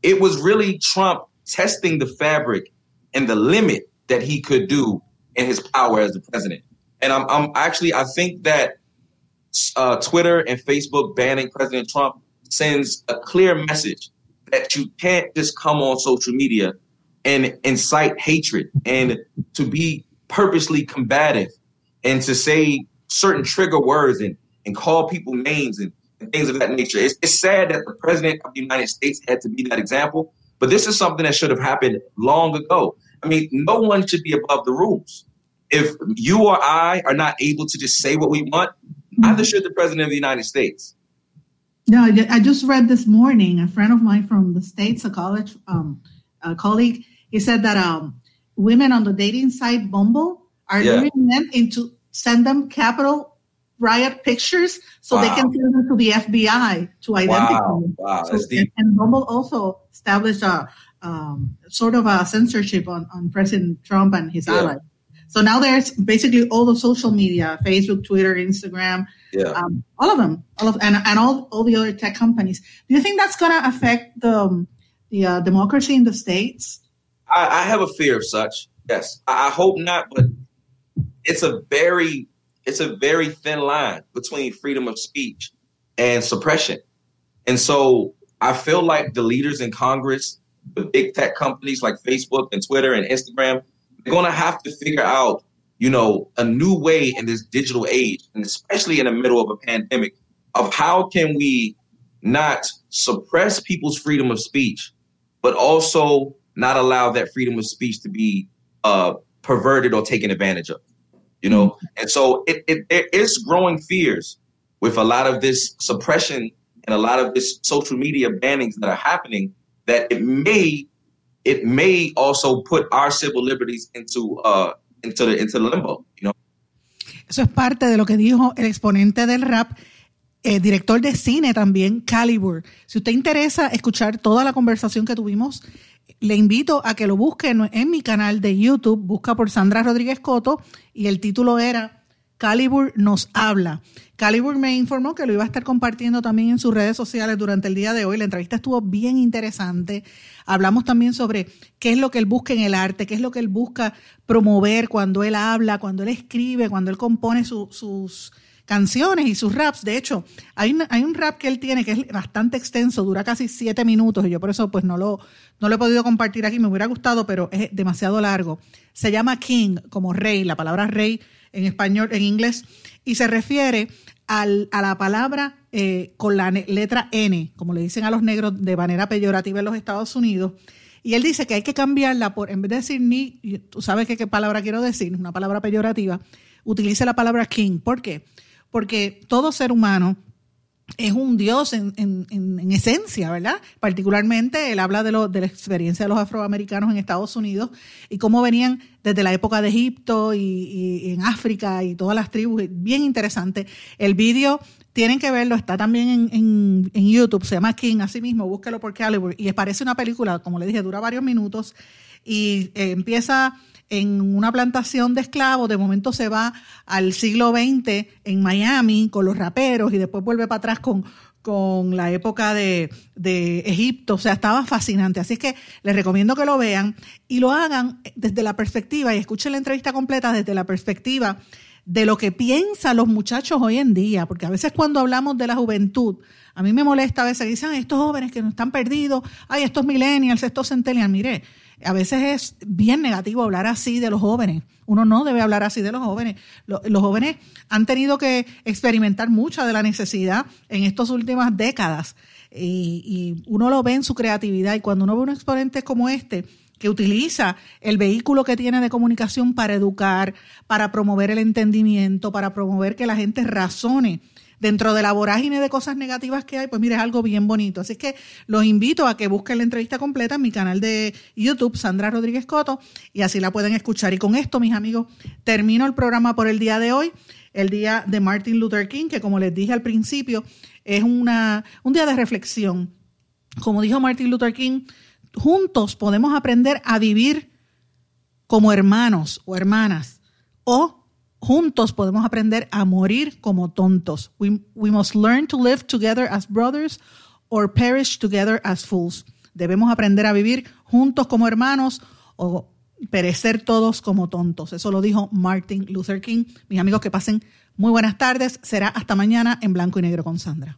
it was really Trump testing the fabric and the limit that he could do in his power as the president. And I'm, I'm actually, I think that uh, Twitter and Facebook banning President Trump sends a clear message that you can't just come on social media and incite hatred and to be purposely combative and to say certain trigger words and, and call people names and, and things of that nature. It's, it's sad that the president of the United States had to be that example, but this is something that should have happened long ago. I mean, no one should be above the rules. If you or I are not able to just say what we want, neither should the president of the United States. No, I just read this morning. A friend of mine from the states, a college um, a colleague, he said that um, women on the dating site Bumble are Yeah. luring men into send them capital riot pictures so they can send them to the FBI to identify Wow, them. wow, So- and, and Bumble also established a um, sort of a censorship on, on President Trump and his Yeah. allies. So now there's basically all the social media, Facebook, Twitter, Instagram, Yeah. um, all of them, all of and, and all all the other tech companies. Do you think that's going to affect the um, the uh, democracy in the states? I, I have a fear of such. Yes, I, I hope not, but it's a very it's a very thin line between freedom of speech and suppression. And so I feel like the leaders in Congress, the big tech companies like Facebook and Twitter and Instagram, they're going to have to figure out, you know, a new way in this digital age, and especially in the middle of a pandemic, of how can we not suppress people's freedom of speech, but also not allow that freedom of speech to be uh, perverted or taken advantage of. You know, and so it, it there is growing fears with a lot of this suppression and a lot of this social media bannings that are happening that it may it may also put our civil liberties into uh into the into the limbo. You know. Eso es parte de lo que dijo el exponente del rap, eh, director de cine también, Calibur. Si usted interesa escuchar toda la conversación que tuvimos, le invito a que lo busque en, mi canal de YouTube, busca por Sandra Rodríguez Coto y el título era Calibur nos habla. Calibur me informó que lo iba a estar compartiendo también en sus redes sociales durante el día de hoy. La entrevista estuvo bien interesante. Hablamos también sobre qué es lo que él busca en el arte, qué es lo que él busca promover cuando él habla, cuando él escribe, cuando él compone su- sus canciones y sus raps. De hecho, hay, un rap que él tiene que es bastante extenso, dura casi siete minutos y yo por eso pues no lo, no lo he podido compartir aquí, me hubiera gustado, pero es demasiado largo. Se llama King, como rey, la palabra rey en español, en inglés, y se refiere al- a la palabra eh, con la letra N, como le dicen a los negros de manera peyorativa en los Estados Unidos. Y él dice que hay que cambiarla por, en vez de decir ni, tú sabes qué palabra quiero decir, una palabra peyorativa, utilice la palabra king. ¿Por qué? Todo ser humano es un dios en, en- en- en esencia, ¿verdad? Particularmente él habla de, lo, de la experiencia de los afroamericanos en Estados Unidos y cómo venían desde la época de Egipto y, en África y todas las tribus. Bien interesante. El vídeo tienen que verlo, está también en, en- en YouTube, se llama King, así mismo, búsquelo por Calibur. Y parece una película, como le dije, dura varios minutos y eh, empieza en una plantación de esclavos, de momento se va al siglo XX en Miami con los raperos y después vuelve para atrás con, con la época de, de Egipto, o sea, estaba fascinante. Así que les recomiendo que lo vean y lo hagan desde la perspectiva y escuchen la entrevista completa desde la perspectiva de lo que piensan los muchachos hoy en día, porque a veces cuando hablamos de la juventud, a mí me molesta a veces, dicen, "Ay, estos jóvenes que no están perdidos, ay, estos millennials, estos centennials, mire, a veces es bien negativo hablar así de los jóvenes. Uno no debe hablar así de los jóvenes. Lo- Los, jóvenes han tenido que experimentar mucha de la necesidad en estas últimas décadas y, y uno lo ve en su creatividad y cuando uno ve un exponente como este, que utiliza el vehículo que tiene de comunicación para educar, para promover el entendimiento, para promover que la gente razone dentro de la vorágine de cosas negativas que hay, pues mire, es algo bien bonito. Así que los invito a que busquen la entrevista completa en mi canal de YouTube, Sandra Rodríguez Coto, y así la pueden escuchar. Y con esto, mis amigos, termino el programa por el día de hoy, el día de Martin Luther King, que como les dije al principio, es una, un día de reflexión. Como dijo Martin Luther King, juntos podemos aprender a vivir como hermanos o hermanas o juntos podemos aprender a morir como tontos. We, must learn to live together as brothers or perish together as fools. Debemos aprender a vivir juntos como hermanos o perecer todos como tontos. Eso lo dijo Martin Luther King. Mis amigos que pasen muy buenas tardes. Será hasta mañana en blanco y negro con Sandra.